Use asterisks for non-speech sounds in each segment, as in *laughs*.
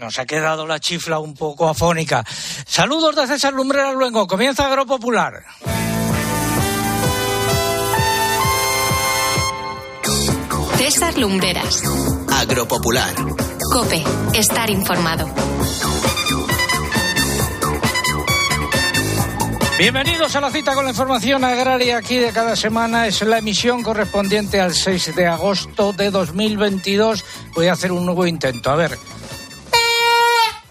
Nos ha quedado la chifla un poco afónica. Saludos de César Lumbrera Luengo. Comienza Agropopular. César Lumbreras. Agropopular. Cope. Estar informado. Bienvenidos a la cita con la información agraria aquí de cada semana. Es la emisión correspondiente al 6 de agosto de 2022. Voy a hacer un nuevo intento. A ver.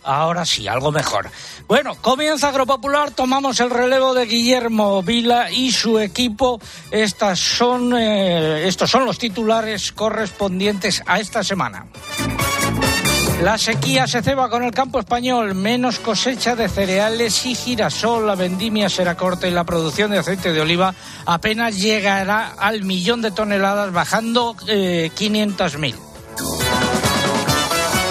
Ahora sí, algo mejor. Bueno, comienza Agropopular, tomamos el relevo de Guillermo Vila y su equipo. Estas son, eh, estos son los titulares correspondientes a esta semana. La sequía se ceba con el campo español, menos cosecha de cereales y girasol, la vendimia será corta y la producción de aceite de oliva apenas llegará al millón de toneladas, bajando eh, 500.000.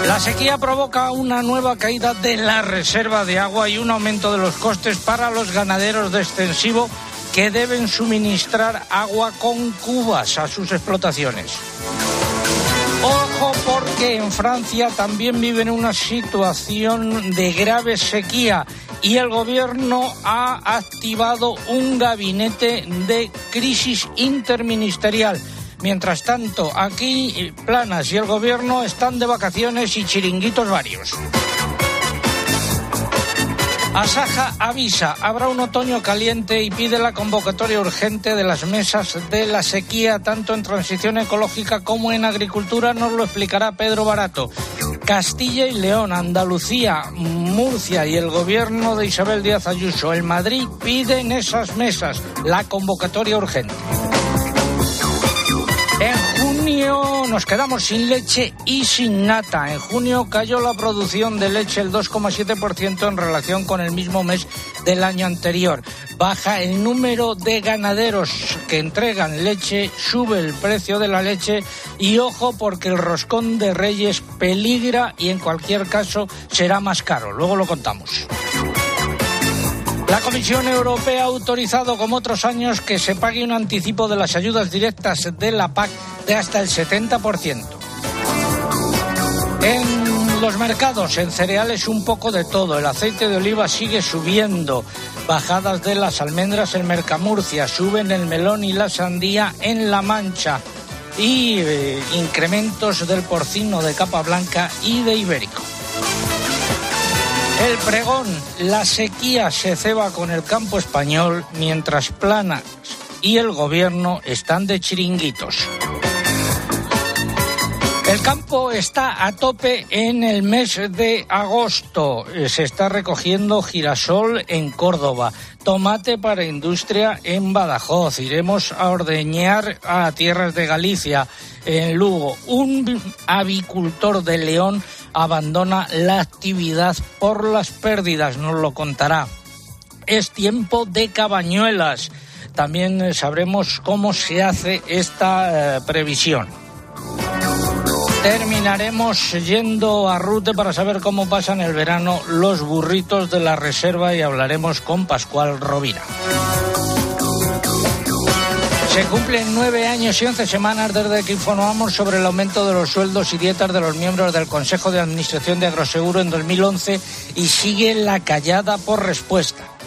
La sequía provoca una nueva caída de la reserva de agua y un aumento de los costes para los ganaderos de extensivo que deben suministrar agua con cubas a sus explotaciones. Ojo porque en Francia también viven una situación de grave sequía y el gobierno ha activado un gabinete de crisis interministerial. Mientras tanto, aquí Planas y el gobierno están de vacaciones y chiringuitos varios. Asaja avisa, habrá un otoño caliente y pide la convocatoria urgente de las mesas de la sequía, tanto en transición ecológica como en agricultura, nos lo explicará Pedro Barato. Castilla y León, Andalucía, Murcia y el gobierno de Isabel Díaz Ayuso, el Madrid piden esas mesas, la convocatoria urgente. Nos quedamos sin leche y sin nata. En junio cayó la producción de leche el 2,7% en relación con el mismo mes del año anterior. Baja el número de ganaderos que entregan leche, sube el precio de la leche y ojo porque el roscón de reyes peligra y en cualquier caso será más caro. Luego lo contamos. La Comisión Europea ha autorizado, como otros años, que se pague un anticipo de las ayudas directas de la PAC de hasta el 70%. En los mercados, en cereales, un poco de todo. El aceite de oliva sigue subiendo. Bajadas de las almendras en Mercamurcia, suben el melón y la sandía en La Mancha. Y eh, incrementos del porcino de capa blanca y de ibérico. El pregón, la sequía se ceba con el campo español mientras Planas y el gobierno están de chiringuitos. El campo está a tope en el mes de agosto. Se está recogiendo girasol en Córdoba, tomate para industria en Badajoz. Iremos a ordeñar a tierras de Galicia, en Lugo. Un avicultor de León abandona la actividad por las pérdidas, nos lo contará. Es tiempo de cabañuelas. También sabremos cómo se hace esta eh, previsión. Terminaremos yendo a Rute para saber cómo pasan el verano los burritos de la reserva y hablaremos con Pascual Rovira. Se cumplen nueve años y once semanas desde que informamos sobre el aumento de los sueldos y dietas de los miembros del Consejo de Administración de Agroseguro en 2011 y sigue la callada por respuesta.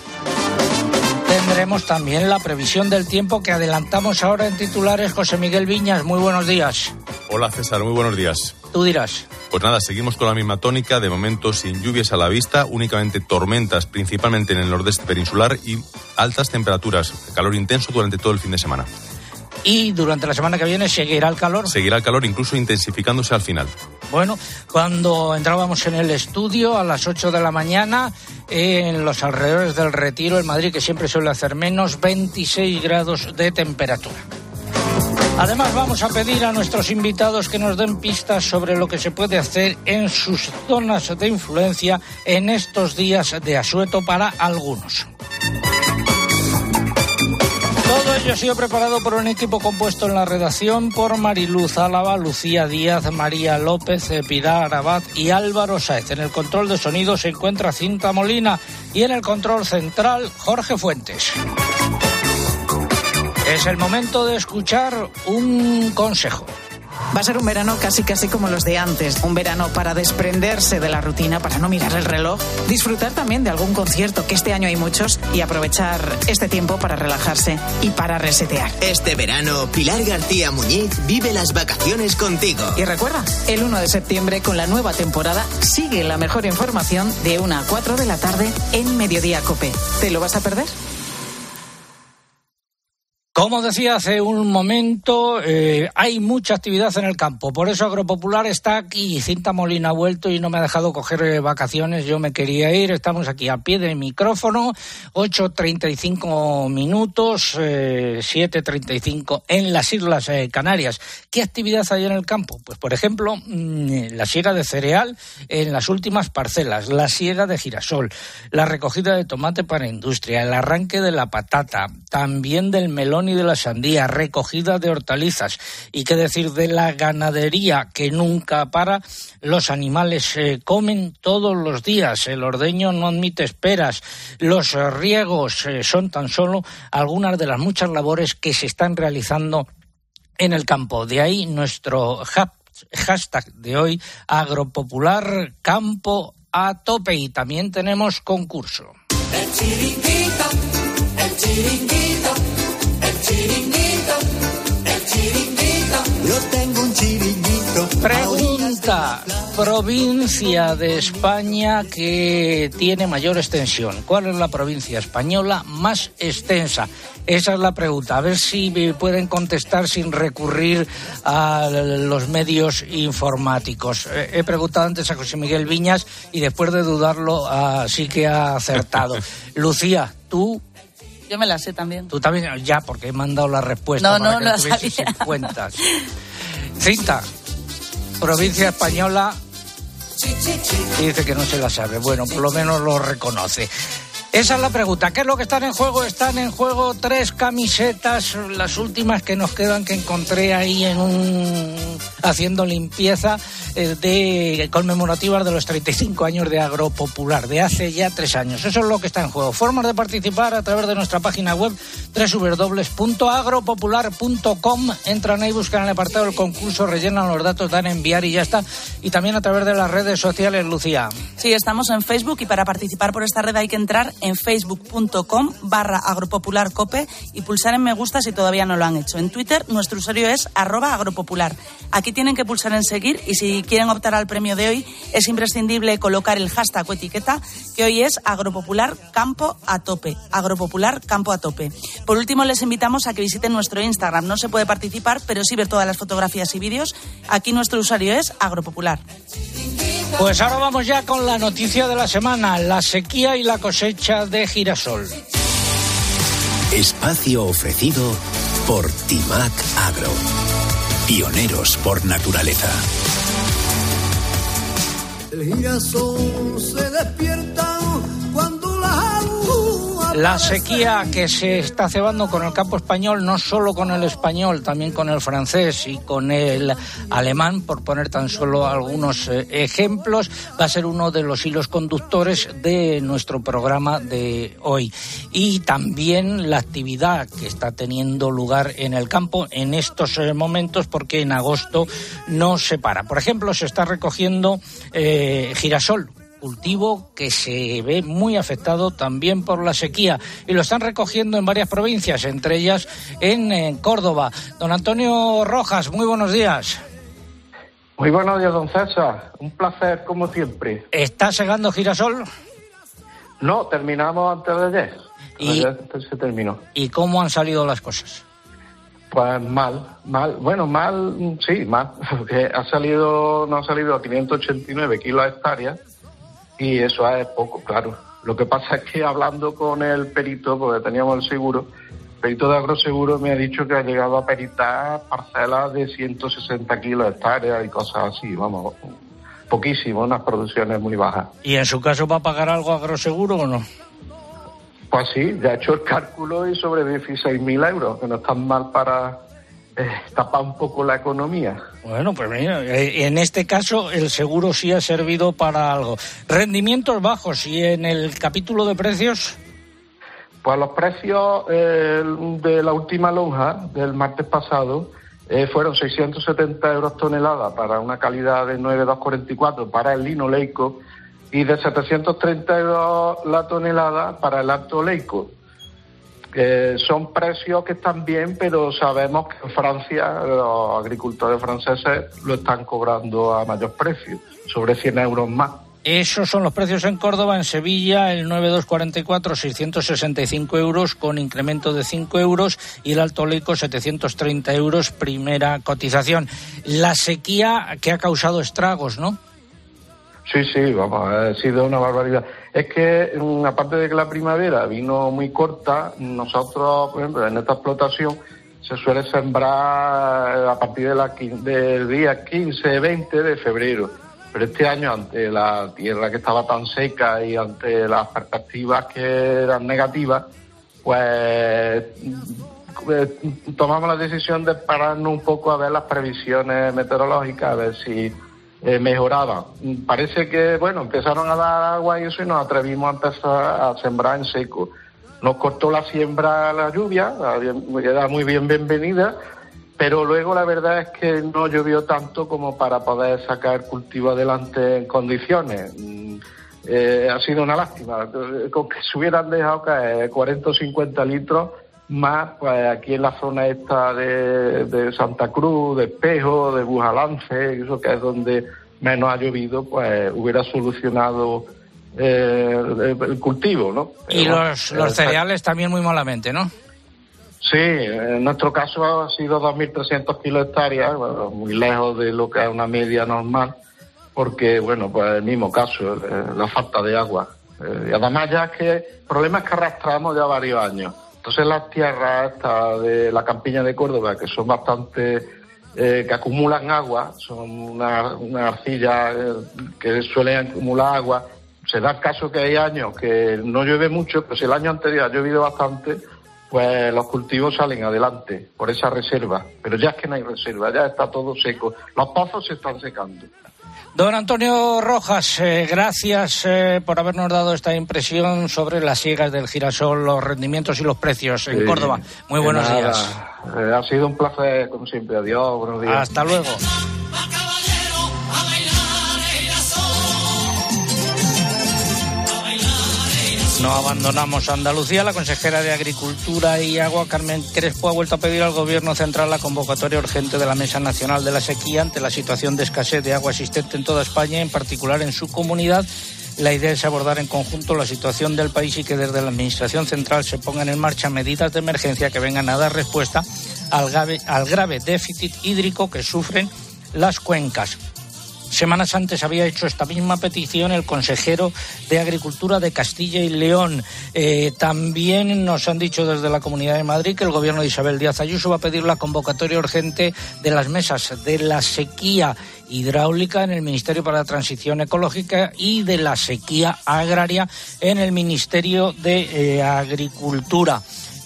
Tendremos también la previsión del tiempo que adelantamos ahora en titulares. José Miguel Viñas, muy buenos días. Hola César, muy buenos días. Tú dirás. Pues nada, seguimos con la misma tónica, de momento sin lluvias a la vista, únicamente tormentas, principalmente en el nordeste peninsular y altas temperaturas, calor intenso durante todo el fin de semana. Y durante la semana que viene seguirá el calor. Seguirá el calor, incluso intensificándose al final. Bueno, cuando entrábamos en el estudio a las 8 de la mañana, en los alrededores del Retiro, en Madrid, que siempre suele hacer menos, 26 grados de temperatura. Además, vamos a pedir a nuestros invitados que nos den pistas sobre lo que se puede hacer en sus zonas de influencia en estos días de asueto para algunos. Todo ello ha sido preparado por un equipo compuesto en la redacción por Mariluz Álava, Lucía Díaz, María López, Pilar Abad y Álvaro Sáez. En el control de sonido se encuentra Cinta Molina y en el control central Jorge Fuentes. Es el momento de escuchar un consejo. Va a ser un verano casi casi como los de antes, un verano para desprenderse de la rutina, para no mirar el reloj, disfrutar también de algún concierto, que este año hay muchos, y aprovechar este tiempo para relajarse y para resetear. Este verano, Pilar García Muñiz vive las vacaciones contigo. Y recuerda, el 1 de septiembre con la nueva temporada sigue la mejor información de 1 a 4 de la tarde en Mediodía Cope. ¿Te lo vas a perder? Como decía hace un momento, eh, hay mucha actividad en el campo. Por eso Agropopular está aquí. Cinta Molina ha vuelto y no me ha dejado coger eh, vacaciones. Yo me quería ir. Estamos aquí a pie de micrófono. 8.35 minutos, eh, 7.35 en las Islas eh, Canarias. ¿Qué actividad hay en el campo? Pues, por ejemplo, mm, la siega de cereal en las últimas parcelas, la siega de girasol, la recogida de tomate para industria, el arranque de la patata, también del melón de la sandía, recogida de hortalizas y qué decir de la ganadería que nunca para. Los animales se comen todos los días, el ordeño no admite esperas, los riegos eh, son tan solo algunas de las muchas labores que se están realizando en el campo. De ahí nuestro hashtag de hoy, agropopular campo a tope y también tenemos concurso. El chiringuito, el chiringuito. Pregunta, provincia de España que tiene mayor extensión. ¿Cuál es la provincia española más extensa? Esa es la pregunta. A ver si pueden contestar sin recurrir a los medios informáticos. He preguntado antes a José Miguel Viñas y después de dudarlo sí que ha acertado. *laughs* Lucía, tú yo me la sé también. Tú también, ya, porque he mandado la respuesta. No, para no, que no tuvieses en cuenta. *laughs* Cinta, provincia española, y dice que no se la sabe. Bueno, por lo menos lo reconoce. Esa es la pregunta. ¿Qué es lo que están en juego? Están en juego tres camisetas, las últimas que nos quedan que encontré ahí en un haciendo limpieza eh, de conmemorativas de los 35 años de Agropopular, de hace ya tres años. Eso es lo que está en juego. Formas de participar a través de nuestra página web www.agropopular.com. Entran ahí, buscan el apartado del concurso, rellenan los datos, dan enviar y ya está. Y también a través de las redes sociales, Lucía. Sí, estamos en Facebook y para participar por esta red hay que entrar en facebook.com barra agropopularcope y pulsar en me gusta si todavía no lo han hecho. En Twitter nuestro usuario es arroba agropopular. Aquí tienen que pulsar en seguir y si quieren optar al premio de hoy es imprescindible colocar el hashtag o etiqueta que hoy es agropopular campo a tope. Agropopular campo a tope. Por último les invitamos a que visiten nuestro Instagram. No se puede participar, pero sí ver todas las fotografías y vídeos. Aquí nuestro usuario es agropopular. Pues ahora vamos ya con la noticia de la semana, la sequía y la cosecha de girasol. Espacio ofrecido por Timac Agro. Pioneros por naturaleza. El girasol se despierta La sequía que se está cebando con el campo español, no solo con el español, también con el francés y con el alemán, por poner tan solo algunos eh, ejemplos, va a ser uno de los hilos conductores de nuestro programa de hoy. Y también la actividad que está teniendo lugar en el campo en estos eh, momentos, porque en agosto no se para. Por ejemplo, se está recogiendo eh, girasol, cultivo que se ve muy afectado también por la sequía y lo están recogiendo en varias provincias, entre ellas en, en Córdoba. Don Antonio Rojas, muy buenos días. Muy buenos días, don César. Un placer, como siempre. ¿Está segando girasol? No, terminamos antes de ayer. Y- se terminó. ¿Y cómo han salido las cosas? Pues mal, mal. Bueno, mal, sí, mal. *laughs* Porque ha salido, no ha salido a 589 kilos a hectárea y eso es poco, claro. Lo que pasa es que hablando con el perito, porque teníamos el seguro, el perito de agroseguro me ha dicho que ha llegado a peritar parcelas de 160 kilos a hectárea y cosas así, vamos, poquísimo, unas producciones muy bajas. ¿Y en su caso va a pagar algo agroseguro o no? Pues sí, ya he hecho el cálculo y sobre 16.000 euros, que no están mal para eh, tapar un poco la economía. Bueno, pues mira, eh, en este caso el seguro sí ha servido para algo. Rendimientos bajos y en el capítulo de precios, Pues los precios eh, de la última lonja del martes pasado eh, fueron 670 euros tonelada para una calidad de 9,244 para el lino leico y de 730 euros la tonelada para el alto leico. Son precios que están bien, pero sabemos que en Francia los agricultores franceses lo están cobrando a mayor precio, sobre 100 euros más. Esos son los precios en Córdoba, en Sevilla el 9244 665 euros con incremento de 5 euros y el Alto Leico 730 euros primera cotización. La sequía que ha causado estragos, ¿no? Sí, sí, vamos, ha sido una barbaridad. Es que, mm, aparte de que la primavera vino muy corta, nosotros, por ejemplo, en esta explotación se suele sembrar a partir del día 15, 20 de febrero. Pero este año, ante la tierra que estaba tan seca y ante las perspectivas que eran negativas, pues eh, tomamos la decisión de pararnos un poco a ver las previsiones meteorológicas, a ver si eh, mejoraban. Parece que, bueno, empezaron a dar agua y eso y nos atrevimos a empezar a sembrar en seco. Nos cortó la siembra la lluvia, era muy bien bienvenida, pero luego la verdad es que no llovió tanto como para poder sacar cultivo adelante en condiciones. Mm, eh, ha sido una lástima. Con que se hubieran dejado caer 40 o 50 litros más, pues aquí en la zona esta de, Santa Cruz, de Espejo, de Bujalance, eso que es donde menos ha llovido, pues hubiera solucionado eh, el, cultivo, ¿no? y los, los cereales también muy malamente, ¿no? Sí, en nuestro caso ha sido 2.300 kilos hectáreas, muy lejos de lo que es una media normal, porque, bueno, pues el mismo caso, eh, la falta de agua. Eh, y además ya es que el problema es que arrastramos ya varios años. Entonces las tierras de la campiña de Córdoba, que son bastante, eh, que acumulan agua, son una, una arcilla que suelen acumular agua, se da el caso que hay años que no llueve mucho, pues el año anterior ha llovido bastante, pues los cultivos salen adelante por esa reserva. Pero ya es que no hay reserva, ya está todo seco. Los pozos se están secando. Don Antonio Rojas, eh, gracias eh, por habernos dado esta impresión sobre las siegas del girasol, los rendimientos y los precios en Córdoba. Muy buenos días. Eh, ha sido un placer, como siempre. Adiós, buenos días. Hasta luego. No abandonamos Andalucía. La consejera de Agricultura y Agua, Carmen Crespo, ha vuelto a pedir al Gobierno central la convocatoria urgente de la Mesa Nacional de la Sequía ante la situación de escasez de agua existente en toda España, en particular en su comunidad. La idea es abordar en conjunto la situación del país y que desde la Administración central se pongan en marcha medidas de emergencia que vengan a dar respuesta al grave, al grave déficit hídrico que sufren las cuencas. Semanas antes había hecho esta misma petición el consejero de Agricultura de Castilla y León. Eh, también nos han dicho desde la Comunidad de Madrid que el gobierno de Isabel Díaz Ayuso va a pedir la convocatoria urgente de las mesas de la sequía hidráulica en el Ministerio para la Transición Ecológica y de la sequía agraria en el Ministerio de eh, Agricultura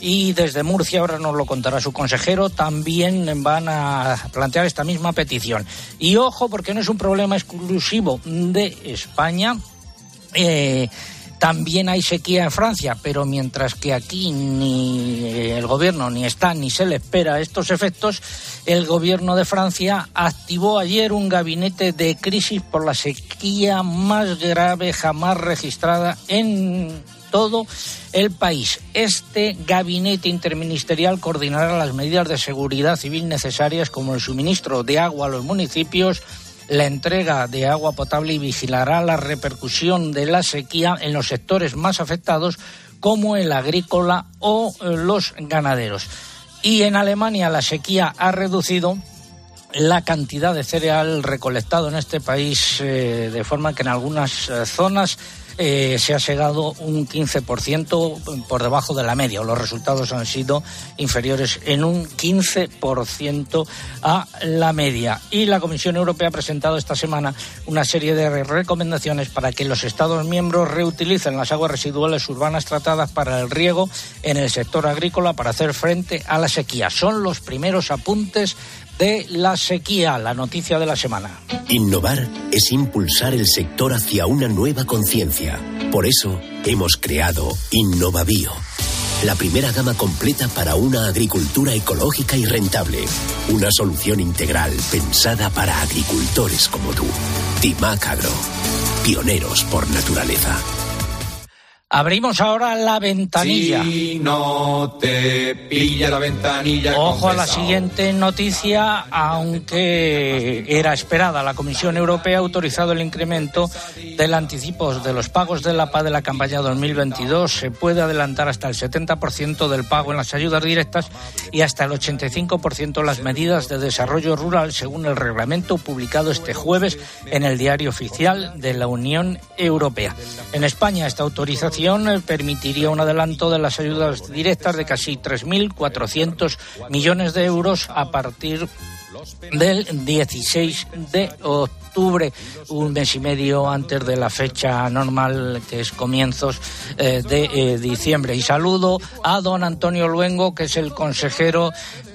y desde Murcia, ahora nos lo contará su consejero, también van a plantear esta misma petición. Y ojo, porque no es un problema exclusivo de España. Eh, también hay sequía en Francia, pero mientras que aquí ni el gobierno ni está ni se le espera estos efectos, el gobierno de Francia activó ayer un gabinete de crisis por la sequía más grave jamás registrada en todo el país. Este gabinete interministerial coordinará las medidas de seguridad civil necesarias como el suministro de agua a los municipios, la entrega de agua potable y vigilará la repercusión de la sequía en los sectores más afectados como el agrícola o eh, los ganaderos. Y en Alemania la sequía ha reducido la cantidad de cereal recolectado en este país eh, de forma que en algunas eh, zonas eh, se ha llegado un 15% por debajo de la media. Los resultados han sido inferiores en un 15% a la media. Y la Comisión Europea ha presentado esta semana una serie de recomendaciones para que los Estados miembros reutilicen las aguas residuales urbanas tratadas para el riego en el sector agrícola para hacer frente a la sequía. Son los primeros apuntes de la sequía, la noticia de la semana. Innovar es impulsar el sector hacia una nueva conciencia. Por eso hemos creado InnovaBio la primera gama completa para una agricultura ecológica y rentable. Una solución integral pensada para agricultores como tú. Timac Agro. Pioneros por naturaleza. Abrimos ahora la ventanilla. Si no te pilla la ventanilla. Ojo a la siguiente noticia, aunque era esperada. La Comisión Europea ha autorizado el incremento del anticipo de los pagos de la PA de la campaña 2022. Se puede adelantar hasta el 70% del pago en las ayudas directas y hasta el 85% en las medidas de desarrollo rural, según el reglamento publicado este jueves en el Diario Oficial de la Unión Europea. En España, esta autorización permitiría un adelanto de las ayudas directas de casi 3.400 millones de euros a partir del 16 de octubre, un mes y medio antes de la fecha normal, que es comienzos eh, de eh, diciembre. Y saludo a don Antonio Luengo, que es el consejero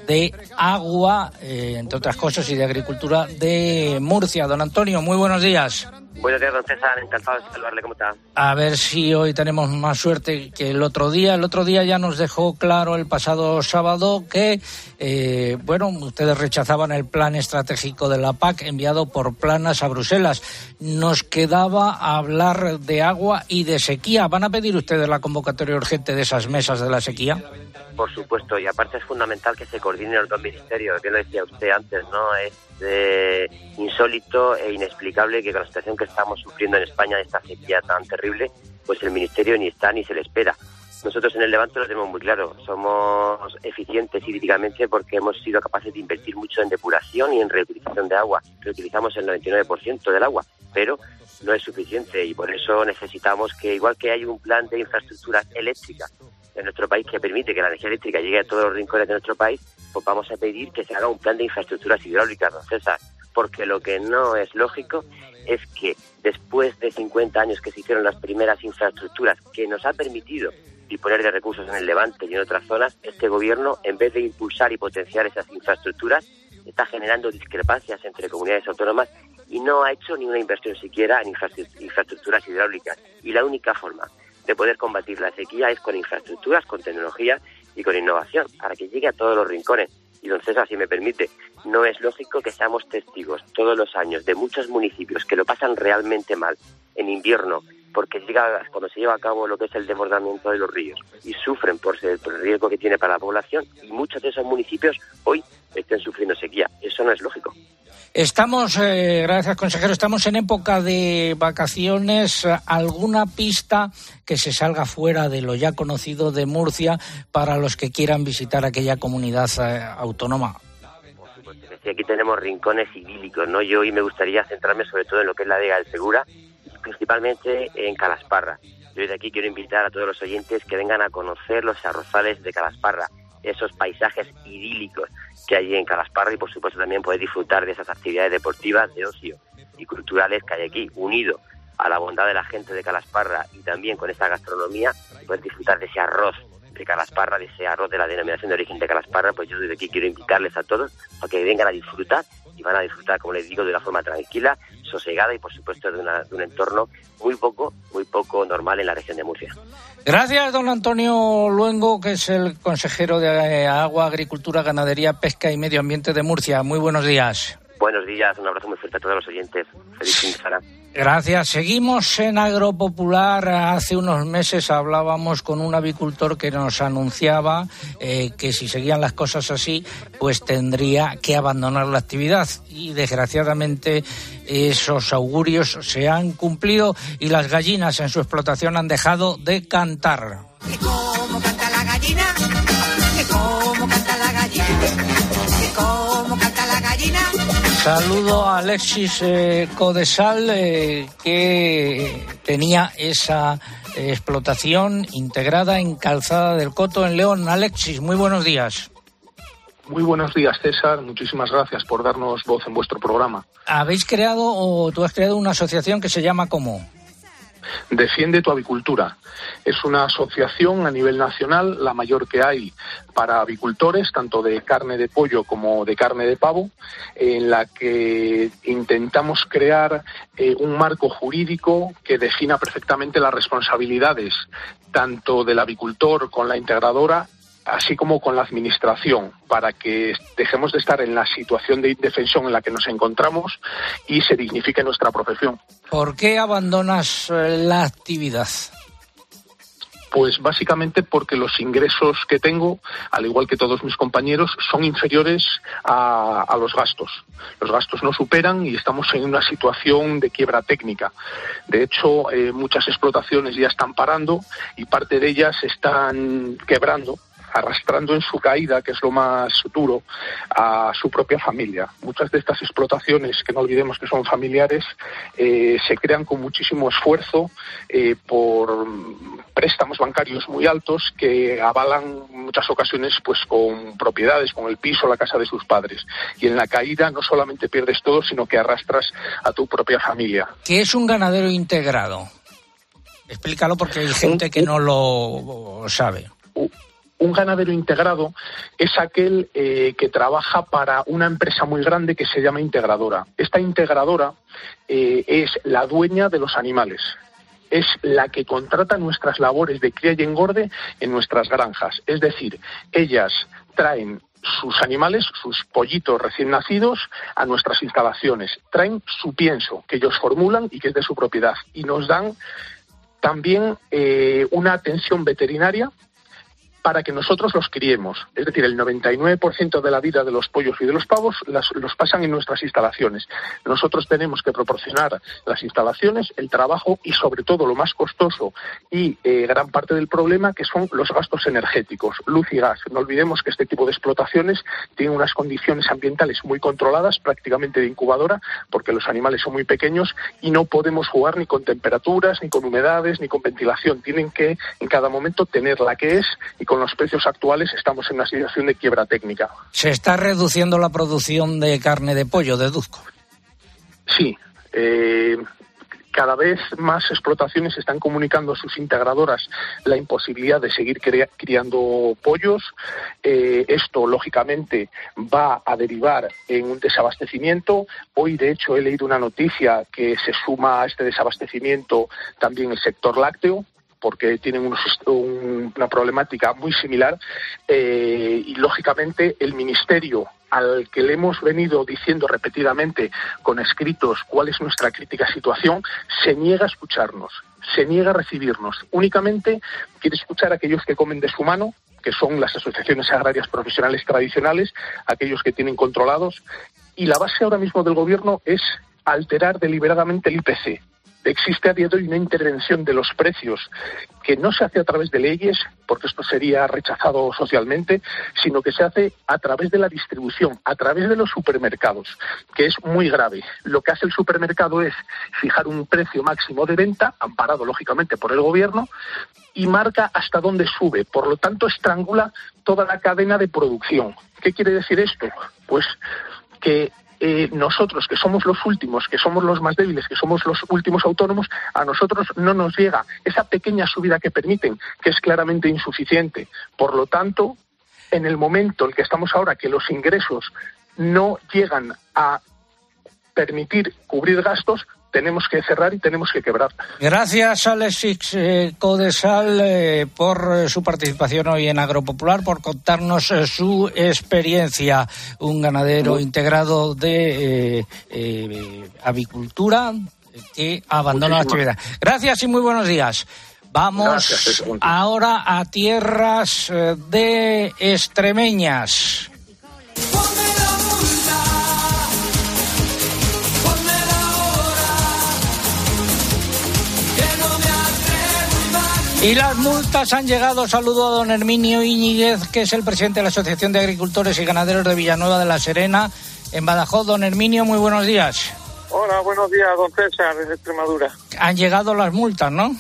de agua, eh, entre otras cosas, y de agricultura de Murcia. Don Antonio, muy buenos días. Buenos días, don César. Encantado de saludarle. ¿Cómo está? A ver si hoy tenemos más suerte que el otro día. El otro día ya nos dejó claro el pasado sábado que, eh, bueno, ustedes rechazaban el plan estratégico de la PAC enviado por Planas a Bruselas. Nos quedaba hablar de agua y de sequía. ¿Van a pedir ustedes la convocatoria urgente de esas mesas de la sequía? Por supuesto, y aparte es fundamental que se coordinen los dos ministerios, que lo decía usted antes, ¿no? Es insólito e inexplicable que con la situación que estamos sufriendo en España, de esta sequía tan terrible, pues el ministerio ni está ni se le espera. Nosotros en el Levante lo tenemos muy claro, somos eficientes hídricamente porque hemos sido capaces de invertir mucho en depuración y en reutilización de agua. Reutilizamos el 99% del agua, pero no es suficiente y por eso necesitamos que, igual que hay un plan de infraestructuras eléctricas en nuestro país que permite que la energía eléctrica llegue a todos los rincones de nuestro país, pues vamos a pedir que se haga un plan de infraestructuras hidráulicas, don porque lo que no es lógico es que después de 50 años que se hicieron las primeras infraestructuras que nos ha permitido disponer de recursos en el Levante y en otras zonas, este gobierno, en vez de impulsar y potenciar esas infraestructuras, está generando discrepancias entre comunidades autónomas y no ha hecho ni una inversión siquiera en infraestructuras hidráulicas. Y la única forma de poder combatir la sequía es con infraestructuras, con tecnología y con innovación, para que llegue a todos los rincones. Y don César, si me permite, no es lógico que seamos testigos todos los años de muchos municipios que lo pasan realmente mal en invierno, porque llega cuando se lleva a cabo lo que es el desbordamiento de los ríos y sufren por el riesgo que tiene para la población y muchos de esos municipios hoy estén sufriendo sequía. Eso no es lógico. Estamos, eh, gracias consejero, estamos en época de vacaciones. ¿Alguna pista que se salga fuera de lo ya conocido de Murcia para los que quieran visitar aquella comunidad eh, autónoma? aquí tenemos rincones idílicos, ¿no? Yo hoy me gustaría centrarme sobre todo en lo que es la Vega del Segura, principalmente en Calasparra. Yo de aquí quiero invitar a todos los oyentes que vengan a conocer los arrozales de Calasparra, esos paisajes idílicos que hay en Calasparra y por supuesto también poder disfrutar de esas actividades deportivas, de ocio y culturales que hay aquí, unido a la bondad de la gente de Calasparra y también con esa gastronomía, poder disfrutar de ese arroz de Calasparra, de ese arroz de la denominación de origen de Calasparra, pues yo desde aquí quiero invitarles a todos a que vengan a disfrutar y van a disfrutar, como les digo, de una forma tranquila, sosegada y por supuesto de, de un entorno muy poco, muy poco normal en la región de Murcia. Gracias, don Antonio Luengo, que es el consejero de Agua, Agricultura, Ganadería, Pesca y Medio Ambiente de Murcia. Muy buenos días. Buenos días, un abrazo muy fuerte a todos los oyentes. Feliz fin de semana. Gracias. Seguimos en Agropopular. Hace unos meses hablábamos con un avicultor que nos anunciaba eh, que si seguían las cosas así, pues tendría que abandonar la actividad. Y desgraciadamente esos augurios se han cumplido y las gallinas en su explotación han dejado de cantar. ¿Cómo canta Saludo a Alexis eh, Codesal, eh, que tenía esa eh, explotación integrada en Calzada del Coto, en León. Alexis, muy buenos días. Muy buenos días, César. Muchísimas gracias por darnos voz en vuestro programa. ¿Habéis creado o tú has creado una asociación que se llama cómo? Defiende tu avicultura. Es una asociación a nivel nacional, la mayor que hay para avicultores, tanto de carne de pollo como de carne de pavo, en la que intentamos crear eh, un marco jurídico que defina perfectamente las responsabilidades tanto del avicultor con la integradora así como con la Administración, para que dejemos de estar en la situación de indefensión en la que nos encontramos y se dignifique nuestra profesión. ¿Por qué abandonas eh, la actividad? Pues básicamente porque los ingresos que tengo, al igual que todos mis compañeros, son inferiores a, a, los gastos. Los gastos no superan y estamos en una situación de quiebra técnica. De hecho, eh, muchas explotaciones ya están parando y parte de ellas están quebrando arrastrando en su caída, que es lo más duro, a su propia familia. Muchas de estas explotaciones, que no olvidemos que son familiares, eh, se crean con muchísimo esfuerzo eh, por préstamos bancarios muy altos que avalan en muchas ocasiones pues con propiedades, con el piso, la casa de sus padres. Y en la caída no solamente pierdes todo, sino que arrastras a tu propia familia. ¿Qué es un ganadero integrado? Explícalo porque hay gente que no lo sabe un ganadero integrado es aquel eh, que trabaja para una empresa muy grande que se llama integradora. Esta integradora eh, es la dueña de los animales. Es la que contrata nuestras labores de cría y engorde en nuestras granjas. Es decir, ellas traen sus animales, sus pollitos recién nacidos, a nuestras instalaciones. Traen su pienso, que ellos formulan y que es de su propiedad. Y nos dan también eh, una atención veterinaria para que nosotros los criemos. Es decir, el 99% de la vida de los pollos y de los pavos los pasan en nuestras instalaciones. Nosotros tenemos que proporcionar las instalaciones, el trabajo y, sobre todo, lo más costoso y eh, gran parte del problema, que son los gastos energéticos, luz y gas. No olvidemos que este tipo de explotaciones tienen unas condiciones ambientales muy controladas, prácticamente de incubadora, porque los animales son muy pequeños y no podemos jugar ni con temperaturas, ni con humedades, ni con ventilación. Tienen que, en cada momento, tener la que es y con los precios actuales estamos en una situación de quiebra técnica. ¿Se está reduciendo la producción de carne de pollo, deduzco? Sí. Eh, cada vez más explotaciones están comunicando a sus integradoras la imposibilidad de seguir criando pollos. Eh, esto, lógicamente, va a derivar en un desabastecimiento. Hoy, de hecho, he leído una noticia que se suma a este desabastecimiento también el sector lácteo porque tienen una problemática muy similar eh, y lógicamente el ministerio al que le hemos venido diciendo repetidamente con escritos cuál es nuestra crítica situación, se niega a escucharnos, se niega a recibirnos. Únicamente quiere escuchar a aquellos que comen de su mano, que son las asociaciones agrarias profesionales tradicionales, aquellos que tienen controlados, y la base ahora mismo del gobierno es alterar deliberadamente el IPC, existe a día de hoy una intervención de los precios que no se hace a través de leyes, porque esto sería rechazado socialmente, sino que se hace a través de la distribución, a través de los supermercados, que es muy grave. Lo que hace el supermercado es fijar un precio máximo de venta, amparado lógicamente por el gobierno, y marca hasta dónde sube. Por lo tanto, estrangula toda la cadena de producción. ¿Qué quiere decir esto? Pues que eh, nosotros, que somos los últimos, que somos los más débiles, que somos los últimos autónomos, a nosotros no nos llega esa pequeña subida que permiten, que es claramente insuficiente. Por lo tanto, en el momento en que estamos ahora, que los ingresos no llegan a permitir cubrir gastos, tenemos que cerrar y tenemos que quebrar. Gracias, Alexis eh, Codesal, eh, por eh, su participación hoy en Agropopular, por contarnos su experiencia. Un ganadero integrado de avicultura que abandona la actividad. Gracias y muy buenos días. Vamos ahora a tierras de extremeñas. Y las multas han llegado. Saludo a don Herminio Iñiguez, que es el presidente de la Asociación de Agricultores y Ganaderos de Villanueva de la Serena, en Badajoz. Don Herminio, muy buenos días. Hola, buenos días, don César, desde Extremadura. Han llegado las multas, ¿no?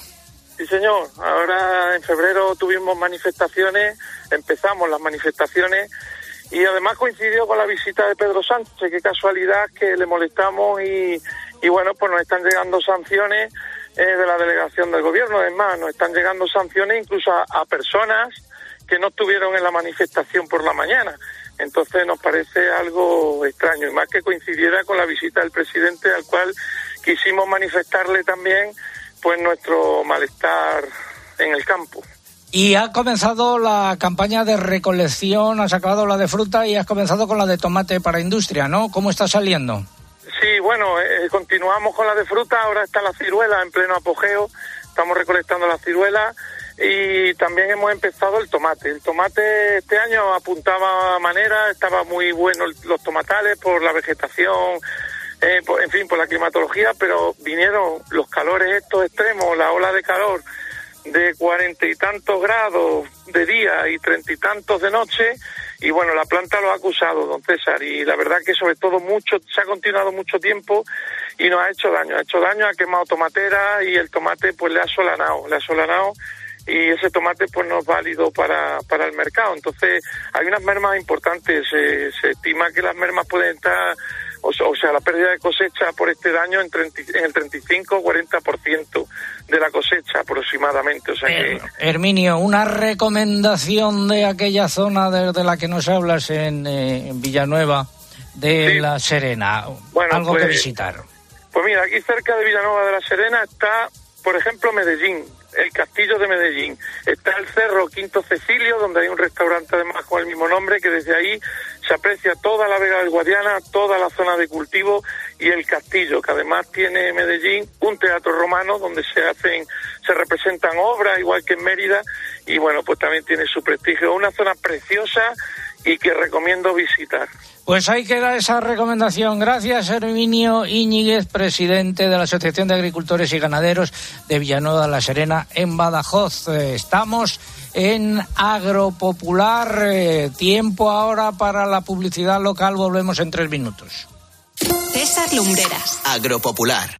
Sí, señor. Ahora en febrero tuvimos manifestaciones, empezamos las manifestaciones y además coincidió con la visita de Pedro Sánchez. Qué casualidad que le molestamos y, y bueno, pues nos están llegando sanciones de la delegación del gobierno. Además, nos están llegando sanciones incluso a, a personas que no estuvieron en la manifestación por la mañana. Entonces nos parece algo extraño y más que coincidiera con la visita del presidente al cual quisimos manifestarle también pues nuestro malestar en el campo. Y ha comenzado la campaña de recolección, has acabado la de fruta y has comenzado con la de tomate para industria, ¿no? ¿Cómo está saliendo? Sí, bueno, eh, continuamos con la de fruta, ahora está la ciruela en pleno apogeo, estamos recolectando la ciruela y también hemos empezado el tomate. El tomate este año apuntaba manera, estaba muy bueno los tomatales por la vegetación, eh, en fin, por la climatología, pero vinieron los calores estos extremos, la ola de calor de cuarenta y tantos grados de día y treinta y tantos de noche y bueno la planta lo ha acusado don César y la verdad que sobre todo mucho se ha continuado mucho tiempo y nos ha hecho daño. Ha hecho daño ha quemado tomatera y el tomate pues le ha solanado le ha solanado y ese tomate pues no es válido para, para el mercado. Entonces hay unas mermas importantes se, se estima que las mermas pueden estar o sea, o sea, la pérdida de cosecha por este daño en, 30 en el 35-40% de la cosecha aproximadamente. O sea que, Herminio, una recomendación de aquella zona de, de la que nos hablas en, eh, en Villanueva de la Serena. Bueno, Algo que pues- visitar. Pues mira, aquí cerca de Villanueva de la Serena está, por ejemplo, Medellín, el castillo de Medellín. Está el cerro Quinto Cecilio, donde hay un restaurante además con el mismo nombre, que desde ahí se aprecia toda la Vega del Guadiana, toda la zona de cultivo y el castillo, que además tiene Medellín un teatro romano donde se hacen, se representan obras, igual que en Mérida, y bueno, pues también tiene su prestigio. Una zona preciosa y que recomiendo visitar. Pues ahí queda esa recomendación. Gracias, Herminio Íñiguez, presidente de la Asociación de Agricultores y Ganaderos de Villanueva de la Serena, en Badajoz. Eh, Estamos en Agropopular. Eh, tiempo ahora para la publicidad local. Volvemos en tres minutos. César Lumbreras. Agropopular.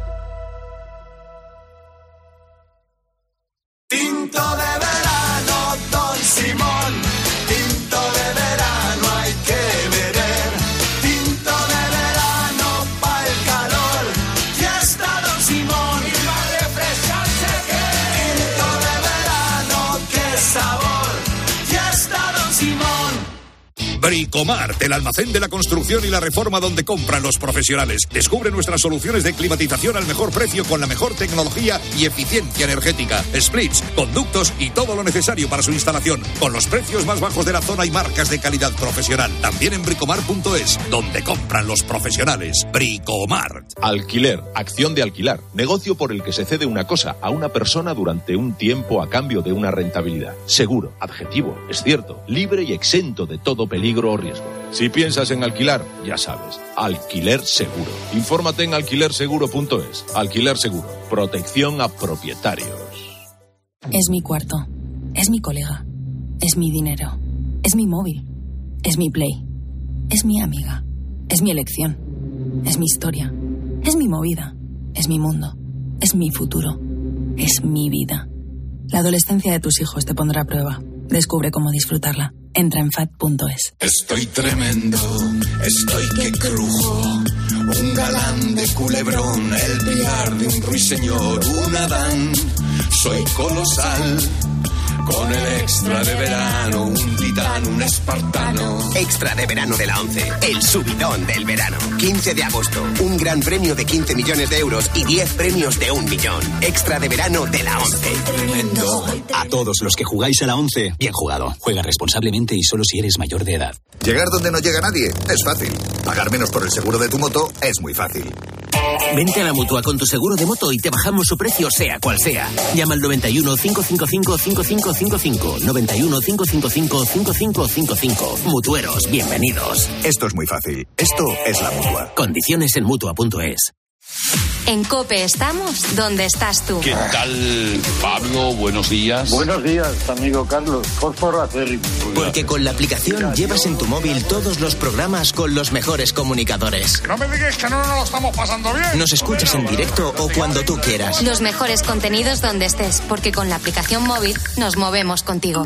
Bricomart, el almacén de la construcción y la reforma donde compran los profesionales. Descubre nuestras soluciones de climatización al mejor precio con la mejor tecnología y eficiencia energética. Splits, conductos y todo lo necesario para su instalación. Con los precios más bajos de la zona y marcas de calidad profesional. También en bricomart.es, donde compran los profesionales. Bricomart. Alquiler, acción de alquilar, negocio por el que se cede una cosa a una persona durante un tiempo a cambio de una rentabilidad. Seguro, adjetivo, es cierto, libre y exento de todo peligro o riesgo. Si piensas en alquilar, ya sabes, alquiler seguro. Infórmate en alquilerseguro.es. Alquiler seguro, protección a propietarios. Es mi cuarto. Es mi colega. Es mi dinero. Es mi móvil. Es mi play. Es mi amiga. Es mi elección. Es mi historia. Es mi movida. Es mi mundo. Es mi futuro. Es mi vida. La adolescencia de tus hijos te pondrá a prueba. Descubre cómo disfrutarla. Entra en fat.es. Estoy tremendo, estoy que crujo. Un galán de culebrón, el piar de un ruiseñor, un Adán. Soy colosal, con el extra de verano, un titán, un espartano. Extra de verano de la 11. El subidón del verano. 15 de agosto. Un gran premio de 15 millones de euros y 10 premios de un millón. Extra de verano de la 11. A todos los que jugáis a la 11, bien jugado. Juega responsablemente y solo si eres mayor de edad. Llegar donde no llega nadie es fácil. Pagar menos por el seguro de tu moto es muy fácil. Vente a la mutua con tu seguro de moto y te bajamos su precio, sea cual sea. Llama al 91 555 5555. 91 555 5555. Mutueros, bienvenidos. Esto es muy fácil. Esto es la mutua. Condiciones en mutua.es. En Cope estamos donde estás tú. ¿Qué tal, Pablo? Buenos días. Buenos días, amigo Carlos. Fósforo acérrimo. Porque con la aplicación llevas en tu móvil todos los programas con los mejores comunicadores. No me digas que no nos lo estamos pasando bien. Nos escuchas en directo o cuando tú quieras. Los mejores contenidos donde estés, porque con la aplicación móvil nos movemos contigo.